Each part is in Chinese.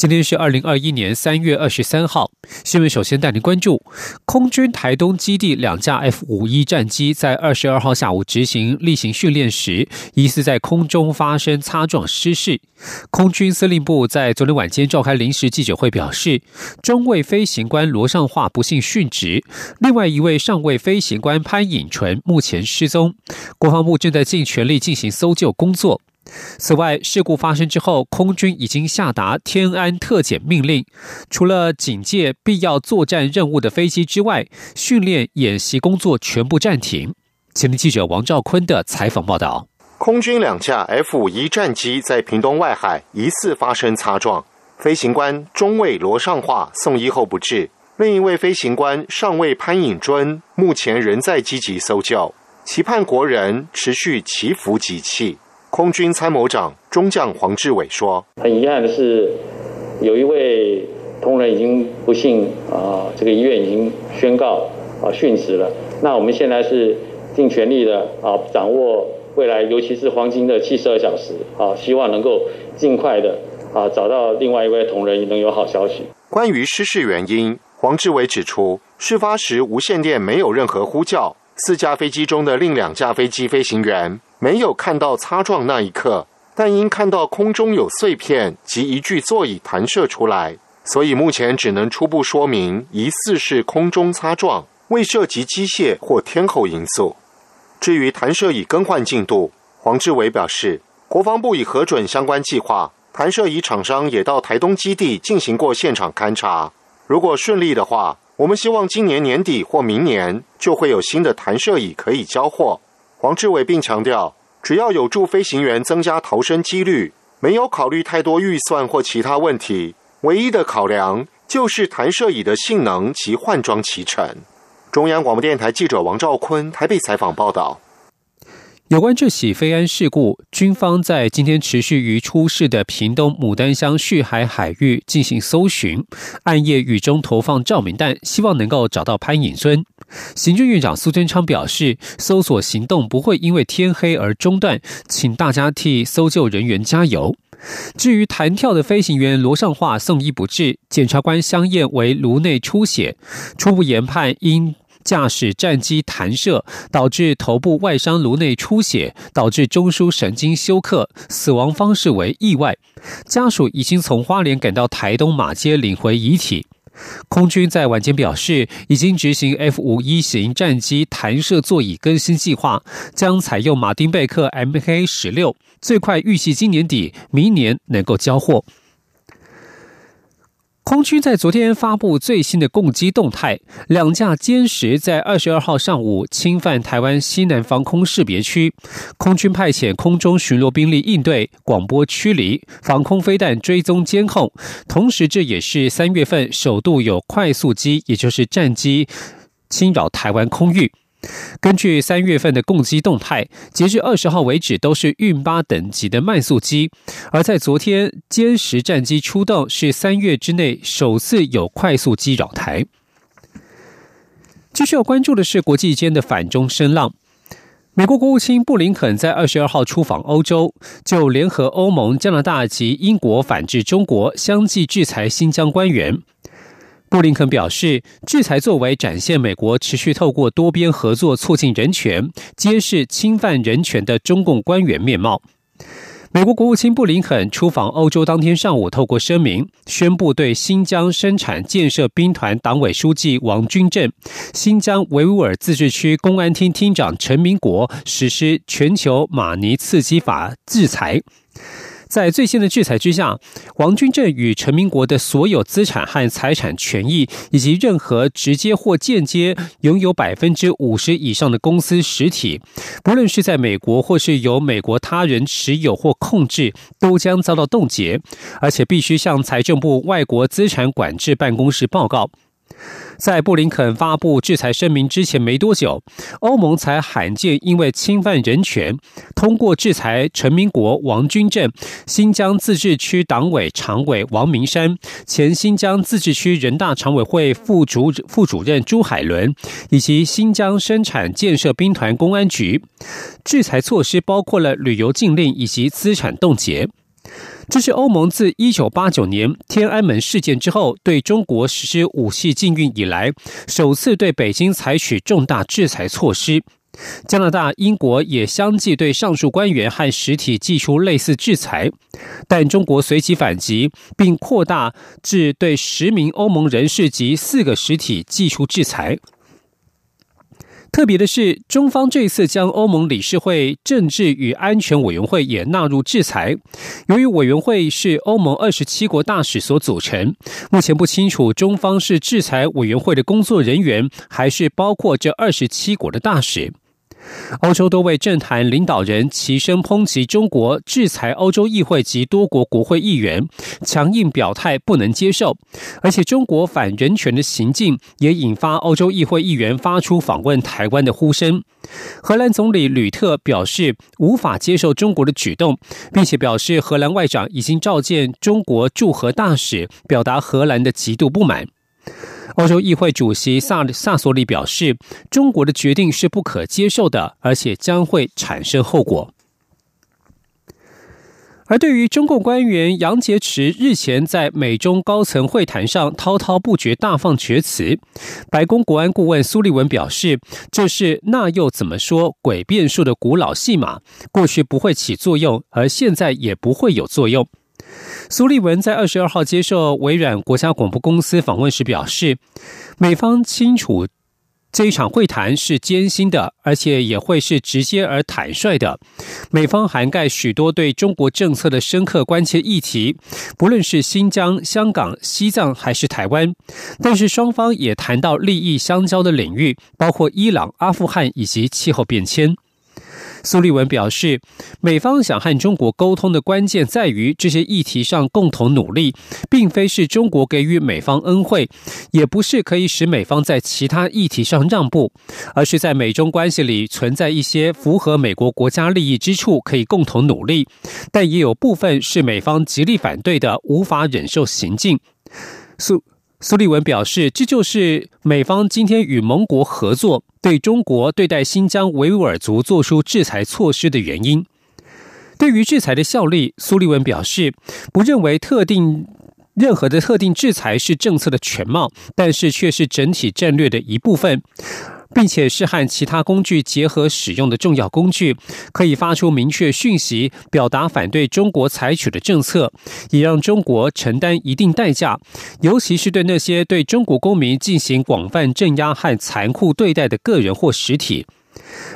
今天是二零二一年三月二十三号。新闻首先带您关注：空军台东基地两架 F 五一战机在二十二号下午执行例行训练时，疑似在空中发生擦撞失事。空军司令部在昨天晚间召开临时记者会，表示中尉飞行官罗尚化不幸殉职，另外一位上尉飞行官潘颖纯目前失踪。国防部正在尽全力进行搜救工作。此外，事故发生之后，空军已经下达天安特检命令，除了警戒必要作战任务的飞机之外，训练演习工作全部暂停。前天记者王兆坤的采访报道：空军两架 F 五一战机在屏东外海疑似发生擦撞，飞行官中尉罗尚化送医后不治，另一位飞行官上尉潘颖尊目前仍在积极搜救，期盼国人持续祈福集气。空军参谋长中将黄志伟说：“很遗憾的是，有一位同仁已经不幸啊，这个医院已经宣告啊殉职了。那我们现在是尽全力的啊，掌握未来，尤其是黄金的七十二小时啊，希望能够尽快的啊找到另外一位同仁，能有好消息。”关于失事原因，黄志伟指出，事发时无线电没有任何呼叫，四架飞机中的另两架飞机飞行员。没有看到擦撞那一刻，但因看到空中有碎片及一具座椅弹射出来，所以目前只能初步说明疑似是空中擦撞，未涉及机械或天候因素。至于弹射椅更换进度，黄志伟表示，国防部已核准相关计划，弹射椅厂商也到台东基地进行过现场勘查。如果顺利的话，我们希望今年年底或明年就会有新的弹射椅可以交货。黄志伟并强调，只要有助飞行员增加逃生几率，没有考虑太多预算或其他问题，唯一的考量就是弹射椅的性能及换装齐全。中央广播电台记者王兆坤台北采访报道。有关这起飞安事故，军方在今天持续于出事的屏东牡丹乡旭海海域进行搜寻，暗夜雨中投放照明弹，希望能够找到潘颖尊。行政院长苏贞昌表示，搜索行动不会因为天黑而中断，请大家替搜救人员加油。至于弹跳的飞行员罗尚化送医不治，检察官相验为颅内出血，初步研判因。驾驶战机弹射导致头部外伤、颅内出血，导致中枢神经休克，死亡方式为意外。家属已经从花莲赶到台东马街领回遗体。空军在晚间表示，已经执行 F 五一型战机弹射座椅更新计划，将采用马丁贝克 MK 十六，最快预计今年底、明年能够交货。空军在昨天发布最新的攻击动态，两架歼十在二十二号上午侵犯台湾西南防空识别区，空军派遣空中巡逻兵力应对、广播驱离、防空飞弹追踪监控。同时，这也是三月份首度有快速机，也就是战机侵扰台湾空域。根据三月份的攻击动态，截至二十号为止都是运八等级的慢速机，而在昨天歼十战机出动，是三月之内首次有快速机扰台。继续要关注的是国际间的反中声浪。美国国务卿布林肯在二十二号出访欧洲，就联合欧盟、加拿大及英国反制中国，相继制裁新疆官员。布林肯表示，制裁作为展现美国持续透过多边合作促进人权、揭示侵犯人权的中共官员面貌。美国国务卿布林肯出访欧洲当天上午，透过声明宣布对新疆生产建设兵团党委书记王军政、新疆维吾尔自治区公安厅厅长陈明国实施全球马尼刺激法制裁。在最新的制裁之下，王军正与陈明国的所有资产和财产权益，以及任何直接或间接拥有百分之五十以上的公司实体，不论是在美国或是由美国他人持有或控制，都将遭到冻结，而且必须向财政部外国资产管制办公室报告。在布林肯发布制裁声明之前没多久，欧盟才罕见因为侵犯人权，通过制裁陈明国王军正、新疆自治区党委常委王明山、前新疆自治区人大常委会副主副主任朱海伦，以及新疆生产建设兵团公安局。制裁措施包括了旅游禁令以及资产冻结。这是欧盟自一九八九年天安门事件之后对中国实施武器禁运以来，首次对北京采取重大制裁措施。加拿大、英国也相继对上述官员和实体寄出类似制裁，但中国随即反击，并扩大至对十名欧盟人士及四个实体寄出制裁。特别的是，中方这次将欧盟理事会政治与安全委员会也纳入制裁。由于委员会是欧盟二十七国大使所组成，目前不清楚中方是制裁委员会的工作人员，还是包括这二十七国的大使。欧洲多位政坛领导人齐声抨击中国制裁欧洲议会及多国国会议员，强硬表态不能接受。而且，中国反人权的行径也引发欧洲议会议员发出访问台湾的呼声。荷兰总理吕特表示无法接受中国的举动，并且表示荷兰外长已经召见中国驻荷大使，表达荷兰的极度不满。欧洲议会主席萨萨索里表示，中国的决定是不可接受的，而且将会产生后果。而对于中共官员杨洁篪日前在美中高层会谈上滔滔不绝大放厥词，白宫国安顾问苏利文表示，这是那又怎么说诡辩术的古老戏码，过去不会起作用，而现在也不会有作用。苏利文在二十二号接受微软国家广播公司访问时表示，美方清楚这一场会谈是艰辛的，而且也会是直接而坦率的。美方涵盖许多对中国政策的深刻关切议题，不论是新疆、香港、西藏还是台湾，但是双方也谈到利益相交的领域，包括伊朗、阿富汗以及气候变迁。苏利文表示，美方想和中国沟通的关键在于这些议题上共同努力，并非是中国给予美方恩惠，也不是可以使美方在其他议题上让步，而是在美中关系里存在一些符合美国国家利益之处，可以共同努力，但也有部分是美方极力反对的、无法忍受行径。苏。苏利文表示，这就是美方今天与盟国合作，对中国对待新疆维吾尔族做出制裁措施的原因。对于制裁的效力，苏利文表示，不认为特定任何的特定制裁是政策的全貌，但是却是整体战略的一部分。并且是和其他工具结合使用的重要工具，可以发出明确讯息，表达反对中国采取的政策，也让中国承担一定代价，尤其是对那些对中国公民进行广泛镇压和残酷对待的个人或实体。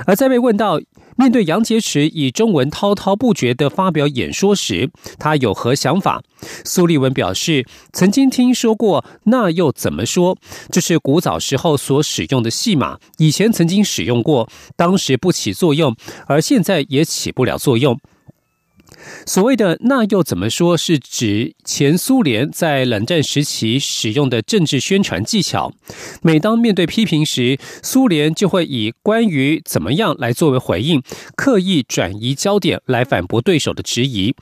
而在被问到，面对杨洁篪以中文滔滔不绝地发表演说时，他有何想法？苏利文表示，曾经听说过，那又怎么说？这是古早时候所使用的戏码，以前曾经使用过，当时不起作用，而现在也起不了作用。所谓的那又怎么说？是指前苏联在冷战时期使用的政治宣传技巧。每当面对批评时，苏联就会以关于怎么样来作为回应，刻意转移焦点来反驳对手的质疑。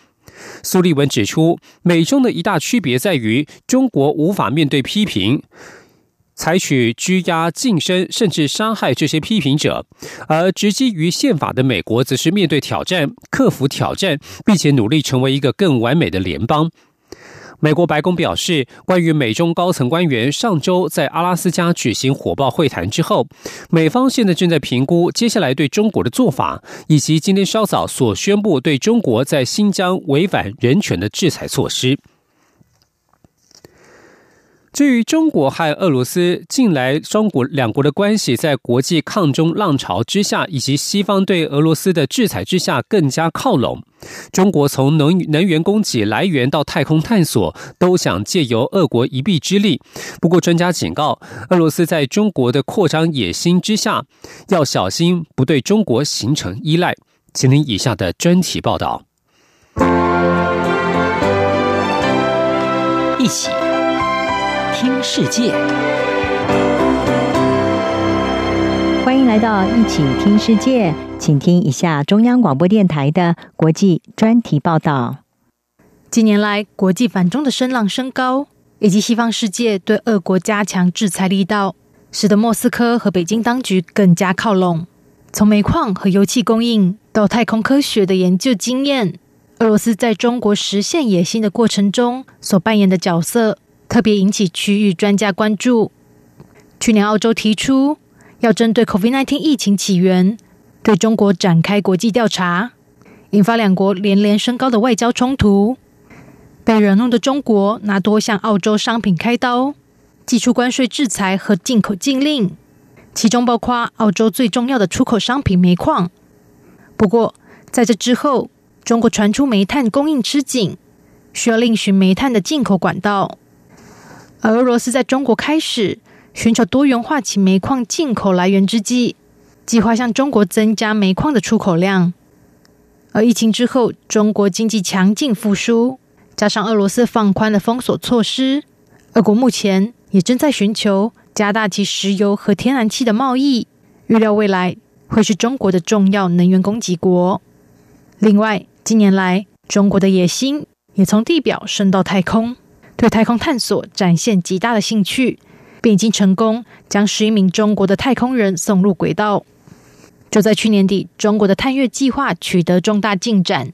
苏利文指出，美中的一大区别在于，中国无法面对批评。采取拘押、晋升甚至杀害这些批评者，而直基于宪法的美国则是面对挑战、克服挑战，并且努力成为一个更完美的联邦。美国白宫表示，关于美中高层官员上周在阿拉斯加举行火爆会谈之后，美方现在正在评估接下来对中国的做法，以及今天稍早所宣布对中国在新疆违反人权的制裁措施。至于中国和俄罗斯近来中国两国的关系在国际抗中浪潮之下，以及西方对俄罗斯的制裁之下更加靠拢。中国从能能源供给来源到太空探索，都想借由俄国一臂之力。不过，专家警告，俄罗斯在中国的扩张野心之下，要小心不对中国形成依赖。请听以下的专题报道。一起。听世界欢迎来到一起听世界，请听一下中央广播电台的国际专题报道。近年来，国际反中的声浪升高，以及西方世界对俄国加强制裁力道，使得莫斯科和北京当局更加靠拢。从煤矿和油气供应到太空科学的研究经验，俄罗斯在中国实现野心的过程中所扮演的角色。特别引起区域专家关注。去年，澳洲提出。要针对 COVID-19 疫情起源，对中国展开国际调查，引发两国连连升高的外交冲突。被惹怒的中国拿多项澳洲商品开刀，祭出关税制裁和进口禁令，其中包括澳洲最重要的出口商品煤矿。不过，在这之后，中国传出煤炭供应吃紧，需要另寻煤炭的进口管道，而俄罗斯在中国开始。寻求多元化其煤矿进口来源之际，计划向中国增加煤矿的出口量。而疫情之后，中国经济强劲复苏，加上俄罗斯放宽了封锁措施，俄国目前也正在寻求加大其石油和天然气的贸易，预料未来会是中国的重要能源供给国。另外，近年来中国的野心也从地表升到太空，对太空探索展现极大的兴趣。并已经成功将十一名中国的太空人送入轨道。就在去年底，中国的探月计划取得重大进展。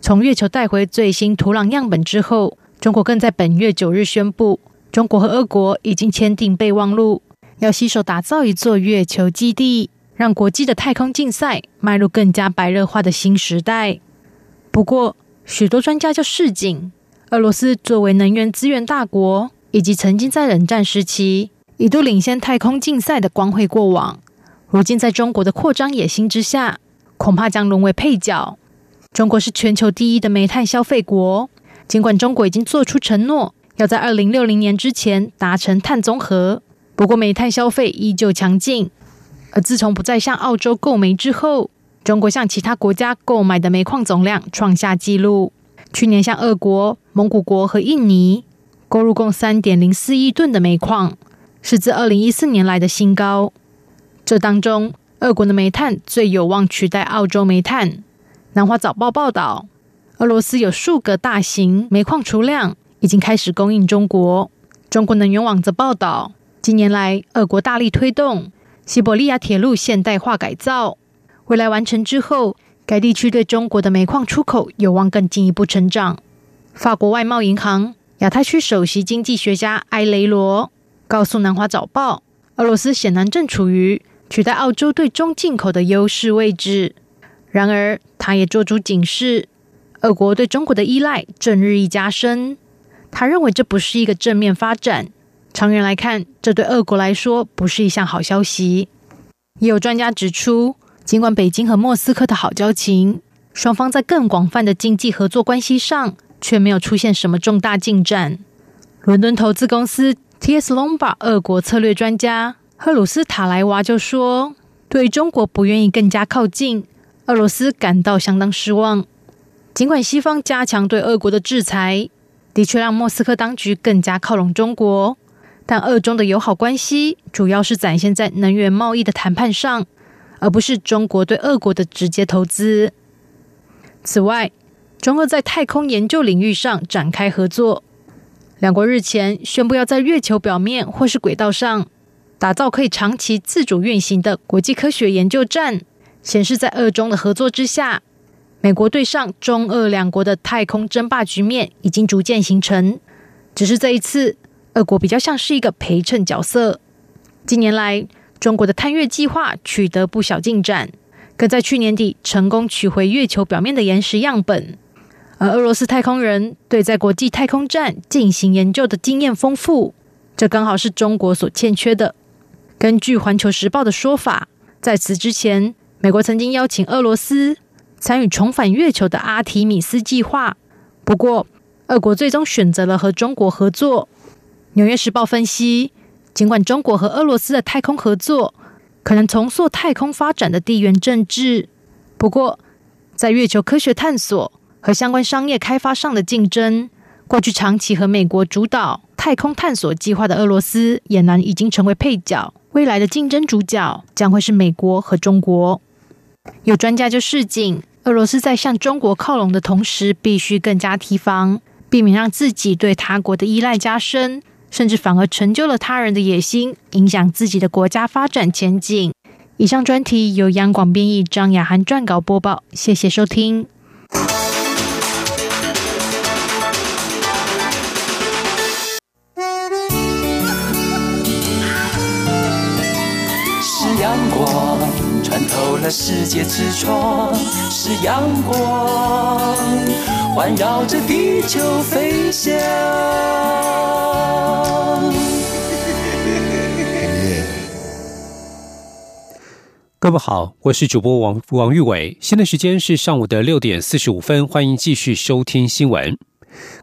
从月球带回最新土壤样本之后，中国更在本月九日宣布，中国和俄国已经签订备忘录，要携手打造一座月球基地，让国际的太空竞赛迈入更加白热化的新时代。不过，许多专家就示警，俄罗斯作为能源资源大国。以及曾经在冷战时期一度领先太空竞赛的光辉过往，如今在中国的扩张野心之下，恐怕将沦为配角。中国是全球第一的煤炭消费国，尽管中国已经做出承诺，要在二零六零年之前达成碳综合，不过煤炭消费依旧强劲。而自从不再向澳洲购煤之后，中国向其他国家购买的煤矿总量创下纪录，去年向俄国、蒙古国和印尼。购入共三点零四亿吨的煤矿，是自二零一四年来的新高。这当中，俄国的煤炭最有望取代澳洲煤炭。南华早报报道，俄罗斯有数个大型煤矿储量已经开始供应中国。中国能源网则报道，近年来，俄国大力推动西伯利亚铁路现代化改造，未来完成之后，该地区对中国的煤矿出口有望更进一步成长。法国外贸银行。亚太区首席经济学家埃雷罗告诉《南华早报》，俄罗斯显然正处于取代澳洲对中进口的优势位置。然而，他也做出警示：，俄国对中国的依赖正日益加深。他认为这不是一个正面发展，长远来看，这对俄国来说不是一项好消息。也有专家指出，尽管北京和莫斯科的好交情，双方在更广泛的经济合作关系上。却没有出现什么重大进展。伦敦投资公司 T.S. Lombard 俄国策略专家赫鲁斯塔莱娃就说：“对中国不愿意更加靠近，俄罗斯感到相当失望。尽管西方加强对俄国的制裁，的确让莫斯科当局更加靠拢中国，但俄中的友好关系主要是展现在能源贸易的谈判上，而不是中国对俄国的直接投资。此外，中俄在太空研究领域上展开合作。两国日前宣布要在月球表面或是轨道上打造可以长期自主运行的国际科学研究站，显示在俄中的合作之下，美国对上中俄两国的太空争霸局面已经逐渐形成。只是这一次，俄国比较像是一个陪衬角色。近年来，中国的探月计划取得不小进展，更在去年底成功取回月球表面的岩石样本。而俄罗斯太空人对在国际太空站进行研究的经验丰富，这刚好是中国所欠缺的。根据《环球时报》的说法，在此之前，美国曾经邀请俄罗斯参与重返月球的阿提米斯计划，不过，俄国最终选择了和中国合作。《纽约时报》分析，尽管中国和俄罗斯的太空合作可能重塑太空发展的地缘政治，不过，在月球科学探索。和相关商业开发上的竞争，过去长期和美国主导太空探索计划的俄罗斯，俨然已经成为配角，未来的竞争主角将会是美国和中国。有专家就示警，俄罗斯在向中国靠拢的同时，必须更加提防，避免让自己对他国的依赖加深，甚至反而成就了他人的野心，影响自己的国家发展前景。以上专题由央广编译，张雅涵撰稿播报。谢谢收听。是阳光穿透了世界之窗，是阳光环绕着地球飞翔。各位好，我是主播王王玉伟，现在时间是上午的六点四十五分，欢迎继续收听新闻。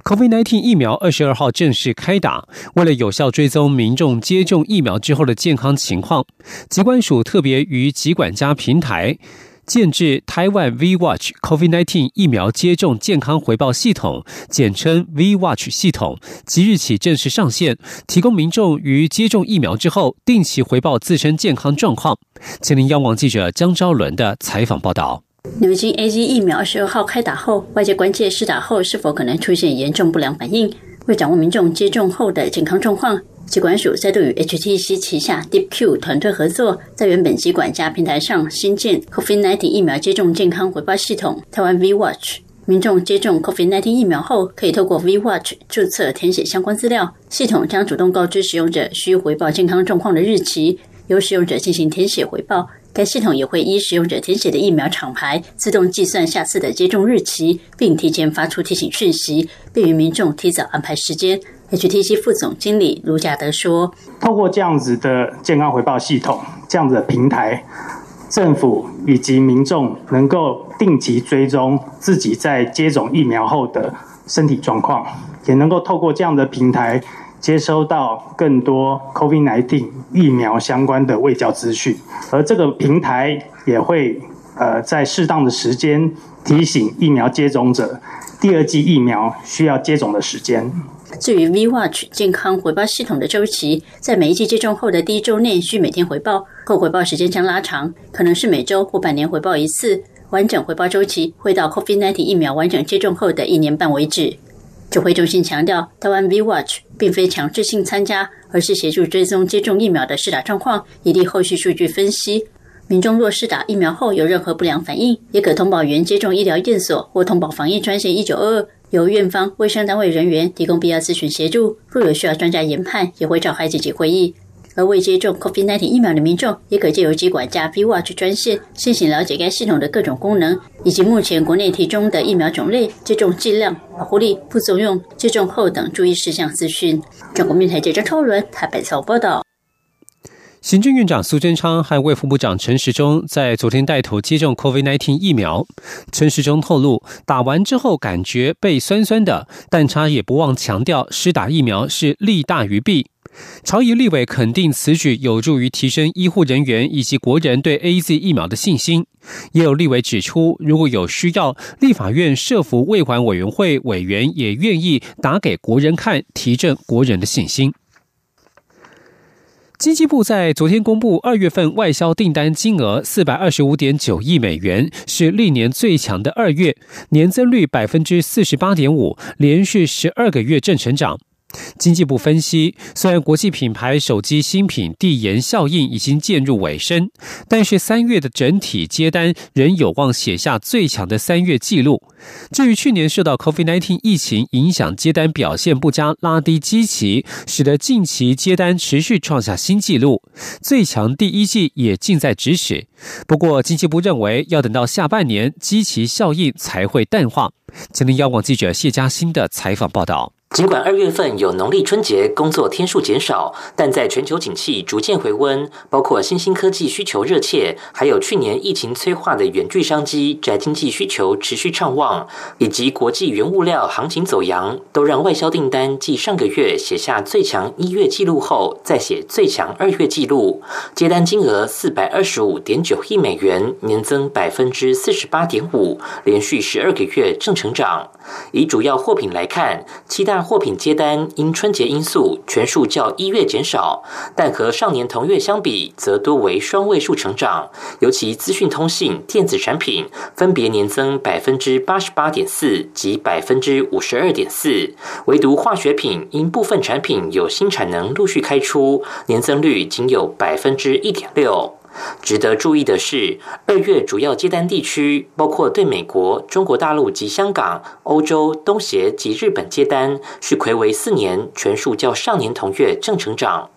COVID-19 疫苗二十二号正式开打，为了有效追踪民众接种疫苗之后的健康情况，疾管署特别于疾管家平台。建制台湾 V Watch COVID-19 疫苗接种健康回报系统，简称 V Watch 系统，即日起正式上线，提供民众于接种疫苗之后定期回报自身健康状况。吉林央网记者江昭伦的采访报道：牛津 A Z 疫苗二十二号开打后，外界关切施打后是否可能出现严重不良反应。为掌握民众接种后的健康状况。疾管署再度与 HTC 旗下 DeepQ 团队合作，在原本疾管家平台上新建 COVID-19 疫苗接种健康回报系统台湾 V Watch。民众接种 COVID-19 疫苗后，可以透过 V Watch 注册填写相关资料，系统将主动告知使用者需回报健康状况的日期，由使用者进行填写回报。该系统也会依使用者填写的疫苗厂牌，自动计算下次的接种日期，并提前发出提醒讯息，便于民众提早安排时间。HTC 副总经理卢嘉德说：“透过这样子的健康回报系统，这样子的平台，政府以及民众能够定期追踪自己在接种疫苗后的身体状况，也能够透过这样的平台接收到更多 COVID-19 疫苗相关的卫教资讯，而这个平台也会呃在适当的时间提醒疫苗接种者第二剂疫苗需要接种的时间。”至于 V Watch 健康回报系统的周期，在每一季接种后的第一周内需每天回报，后回报时间将拉长，可能是每周或半年回报一次。完整回报周期会到 COVID-19 疫苗完整接种后的一年半为止。指挥中心强调，台湾 V Watch 并非强制性参加，而是协助追踪接种疫苗的施打状况，以利后续数据分析。民众若是打疫苗后有任何不良反应，也可通报原接种医疗院所或通报防疫专线一九二二。由院方卫生单位人员提供必要咨询协助，若有需要专家研判，也会召开紧急会议。而未接种 COVID-19 疫苗的民众，也可借由机管加 V Watch 专线，先行了解该系统的各种功能，以及目前国内提供的疫苗种类、接种剂量、保护力、副作用、接种后等注意事项资讯。中国面台记者超伦台北采报道。行政院长苏贞昌和卫副部长陈时中在昨天带头接种 COVID-19 疫苗。陈时中透露，打完之后感觉背酸酸的，但他也不忘强调，施打疫苗是利大于弊。朝野立委肯定此举有助于提升医护人员以及国人对 A Z 疫苗的信心。也有立委指出，如果有需要，立法院设服卫环委员会委员也愿意打给国人看，提振国人的信心。经济部在昨天公布二月份外销订单金额四百二十五点九亿美元，是历年最强的二月，年增率百分之四十八点五，连续十二个月正成长。经济部分析，虽然国际品牌手机新品递延效应已经渐入尾声，但是三月的整体接单仍有望写下最强的三月纪录。至于去年受到 COVID-19 疫情影响，接单表现不佳，拉低基期，使得近期接单持续创下新纪录，最强第一季也近在咫尺。不过，经济部认为要等到下半年，基期效应才会淡化。今天，央广记者谢嘉欣的采访报道。尽管二月份有农历春节，工作天数减少，但在全球景气逐渐回温，包括新兴科技需求热切，还有去年疫情催化的远距商机，宅经济需求持续畅旺，以及国际原物料行情走扬，都让外销订单继上个月写下最强一月纪录后，再写最强二月纪录，接单金额四百二十五点九亿美元，年增百分之四十八点五，连续十二个月正成长。以主要货品来看，七大架货品接单因春节因素全数较一月减少，但和上年同月相比，则多为双位数成长。尤其资讯通信、电子产品分别年增百分之八十八点四及百分之五十二点四，唯独化学品因部分产品有新产能陆续开出，年增率仅有百分之一点六。值得注意的是，二月主要接单地区包括对美国、中国大陆及香港、欧洲、东协及日本接单，是魁为四年全数较上年同月正成长。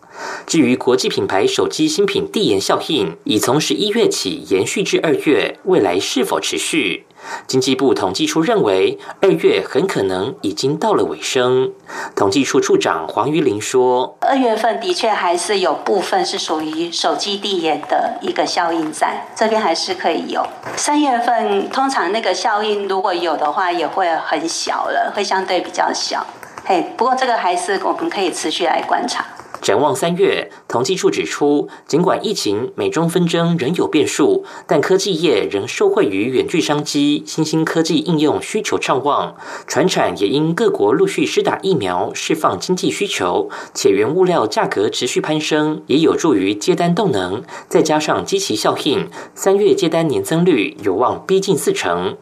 至于国际品牌手机新品递延效应，已从十一月起延续至二月，未来是否持续？经济部统计处认为，二月很可能已经到了尾声。统计处处长黄玉玲说：“二月份的确还是有部分是属于手机递延的一个效应在，这边还是可以有。三月份通常那个效应如果有的话，也会很小了，会相对比较小。嘿，不过这个还是我们可以持续来观察。”展望三月，统计处指出，尽管疫情、美中纷争仍有变数，但科技业仍受惠于远距商机、新兴科技应用需求畅旺，船产也因各国陆续施打疫苗，释放经济需求，且原物料价格持续攀升，也有助于接单动能。再加上基期效应，三月接单年增率有望逼近四成。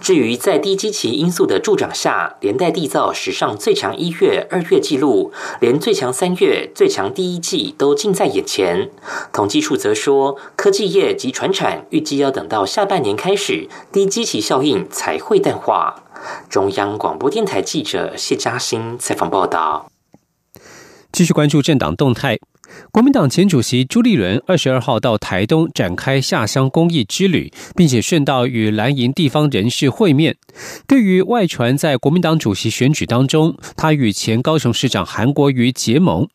至于在低基期因素的助长下，连带缔造史上最强一月、二月纪录，连最强三月、最强第一季都近在眼前。统计处则说，科技业及船产预计要等到下半年开始，低基期效应才会淡化。中央广播电台记者谢嘉欣采访报道。继续关注政党动态。国民党前主席朱立伦二十二号到台东展开下乡公益之旅，并且顺道与蓝营地方人士会面。对于外传在国民党主席选举当中，他与前高雄市长韩国瑜结盟，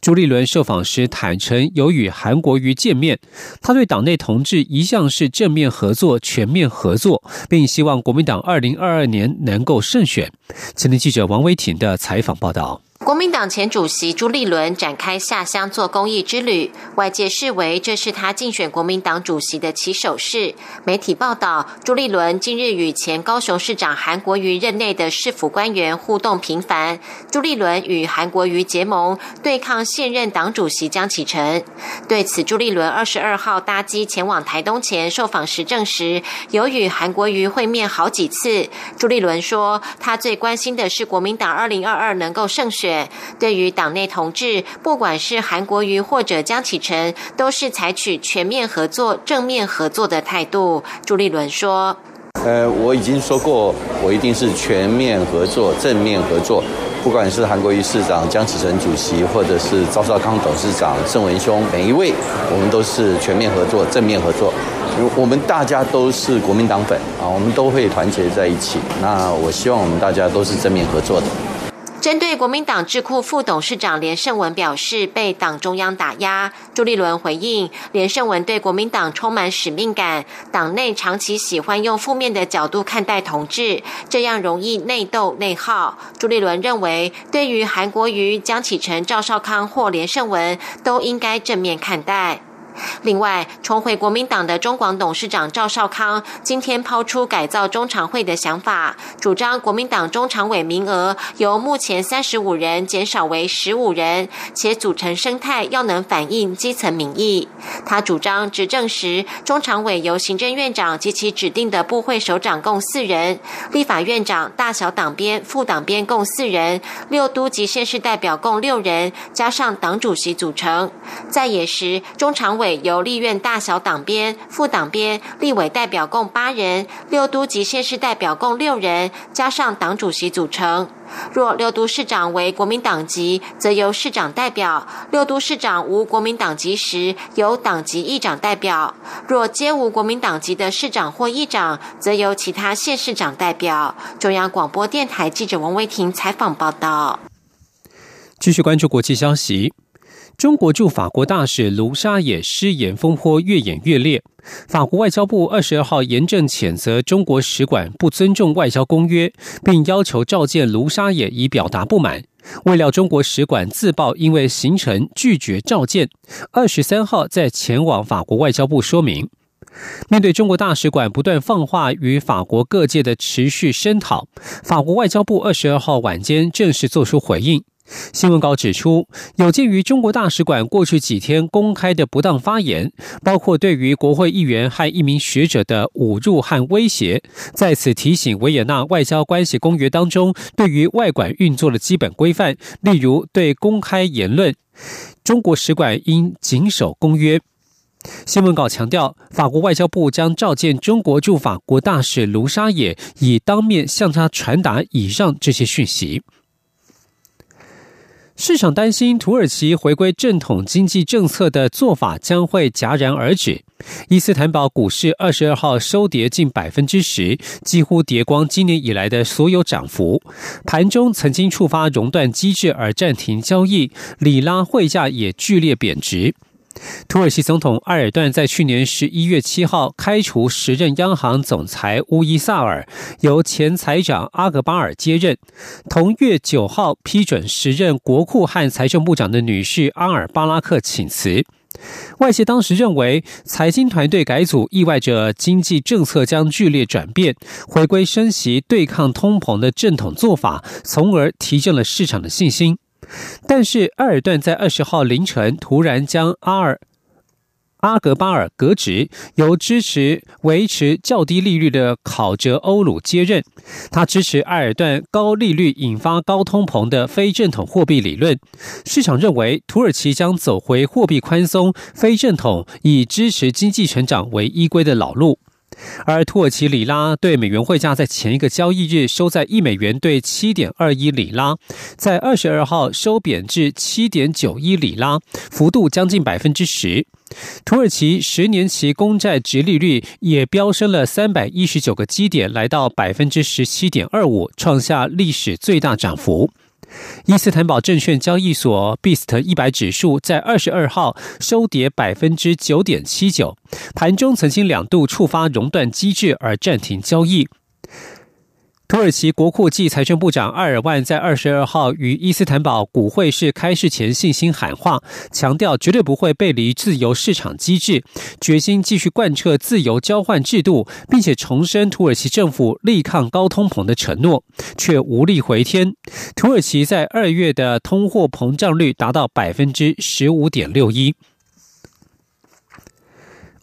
朱立伦受访时坦诚有与韩国瑜见面。他对党内同志一向是正面合作、全面合作，并希望国民党二零二二年能够胜选。前天记者王维挺的采访报道。国民党前主席朱立伦展开下乡做公益之旅，外界视为这是他竞选国民党主席的起手式。媒体报道，朱立伦近日与前高雄市长韩国瑜任内的市府官员互动频繁。朱立伦与韩国瑜结盟，对抗现任党主席江启臣。对此，朱立伦二十二号搭机前往台东前受访时证实，有与韩国瑜会面好几次。朱立伦说，他最关心的是国民党二零二二能够胜选。对于党内同志，不管是韩国瑜或者江启臣，都是采取全面合作、正面合作的态度。朱立伦说：“呃，我已经说过，我一定是全面合作、正面合作。不管是韩国瑜市长、江启臣主席，或者是赵少康董事长、郑文兄，每一位，我们都是全面合作、正面合作。我们大家都是国民党粉啊，我们都会团结在一起。那我希望我们大家都是正面合作的。”针对国民党智库副董事长连胜文表示被党中央打压，朱立伦回应连胜文对国民党充满使命感，党内长期喜欢用负面的角度看待同志，这样容易内斗内耗。朱立伦认为，对于韩国瑜、江启臣、赵少康或连胜文，都应该正面看待。另外，重回国民党的中广董事长赵少康今天抛出改造中常会的想法，主张国民党中常委名额由目前三十五人减少为十五人，且组成生态要能反映基层民意。他主张执政时中常委由行政院长及其指定的部会首长共四人，立法院长、大小党编、副党编共四人，六都及县市代表共六人，加上党主席组成。在野时中常委。由立院大小党编、副党编、立委代表共八人，六都及县市代表共六人，加上党主席组成。若六都市长为国民党籍，则由市长代表；六都市长无国民党籍时，由党籍议长代表；若皆无国民党籍的市长或议长，则由其他县市长代表。中央广播电台记者王威婷采访报道。继续关注国际消息。中国驻法国大使卢沙野失言风波越演越烈，法国外交部二十二号严正谴责中国使馆不尊重外交公约，并要求召见卢沙野以表达不满。未料中国使馆自曝因为行程拒绝召见，二十三号再前往法国外交部说明。面对中国大使馆不断放话与法国各界的持续声讨，法国外交部二十二号晚间正式作出回应。新闻稿指出，有鉴于中国大使馆过去几天公开的不当发言，包括对于国会议员和一名学者的侮辱和威胁，在此提醒维也纳外交关系公约当中对于外馆运作的基本规范，例如对公开言论，中国使馆应谨守公约。新闻稿强调，法国外交部将召见中国驻法国大使卢沙野，以当面向他传达以上这些讯息。市场担心土耳其回归正统经济政策的做法将会戛然而止。伊斯坦堡股市二十二号收跌近百分之十，几乎跌光今年以来的所有涨幅。盘中曾经触发熔断机制而暂停交易，里拉汇价也剧烈贬值。土耳其总统埃尔段在去年十一月七号开除时任央行总裁乌伊萨尔，由前财长阿格巴尔接任。同月九号批准时任国库和财政部长的女婿阿尔巴拉克请辞。外界当时认为，财经团队改组意味着经济政策将剧烈转变，回归升息对抗通膨的正统做法，从而提振了市场的信心。但是，埃尔段在二十号凌晨突然将阿尔阿格巴尔革职，由支持维持较低利率的考哲欧鲁接任。他支持埃尔段高利率引发高通膨的非正统货币理论。市场认为，土耳其将走回货币宽松、非正统以支持经济成长为依归的老路。而土耳其里拉对美元汇价在前一个交易日收在一美元兑七点二一里拉，在二十二号收贬至七点九一里拉，幅度将近百分之十。土耳其十年期公债直利率也飙升了三百一十九个基点，来到百分之十七点二五，创下历史最大涨幅。伊斯坦堡证券交易所 BIST 一百指数在二十二号收跌百分之九点七九，盘中曾经两度触发熔断机制而暂停交易。土耳其国库暨财政部长埃尔万在二十二号于伊斯坦堡股会市开市前信心喊话，强调绝对不会背离自由市场机制，决心继续贯彻自由交换制度，并且重申土耳其政府力抗高通膨的承诺，却无力回天。土耳其在二月的通货膨胀率达到百分之十五点六一。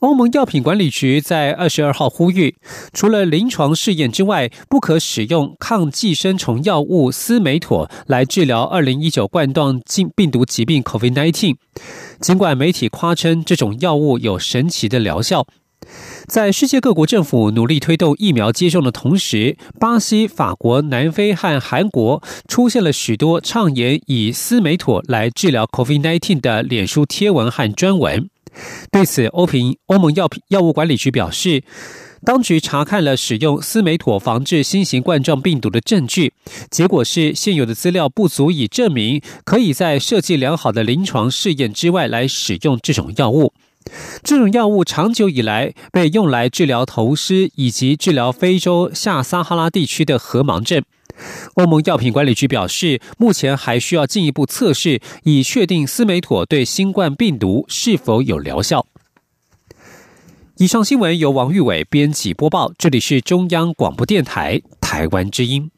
欧盟药品管理局在二十二号呼吁，除了临床试验之外，不可使用抗寄生虫药物司美妥来治疗二零一九冠状病病毒疾病 （COVID-19）。尽管媒体夸称这种药物有神奇的疗效，在世界各国政府努力推动疫苗接种的同时，巴西、法国、南非和韩国出现了许多倡言以司美妥来治疗 COVID-19 的脸书贴文和专文。对此，欧平欧盟药品药物管理局表示，当局查看了使用司美妥防治新型冠状病毒的证据，结果是现有的资料不足以证明可以在设计良好的临床试验之外来使用这种药物。这种药物长久以来被用来治疗头虱以及治疗非洲下撒哈拉地区的河盲症。欧盟药品管理局表示，目前还需要进一步测试，以确定司美妥对新冠病毒是否有疗效。以上新闻由王玉伟编辑播报，这里是中央广播电台台湾之音。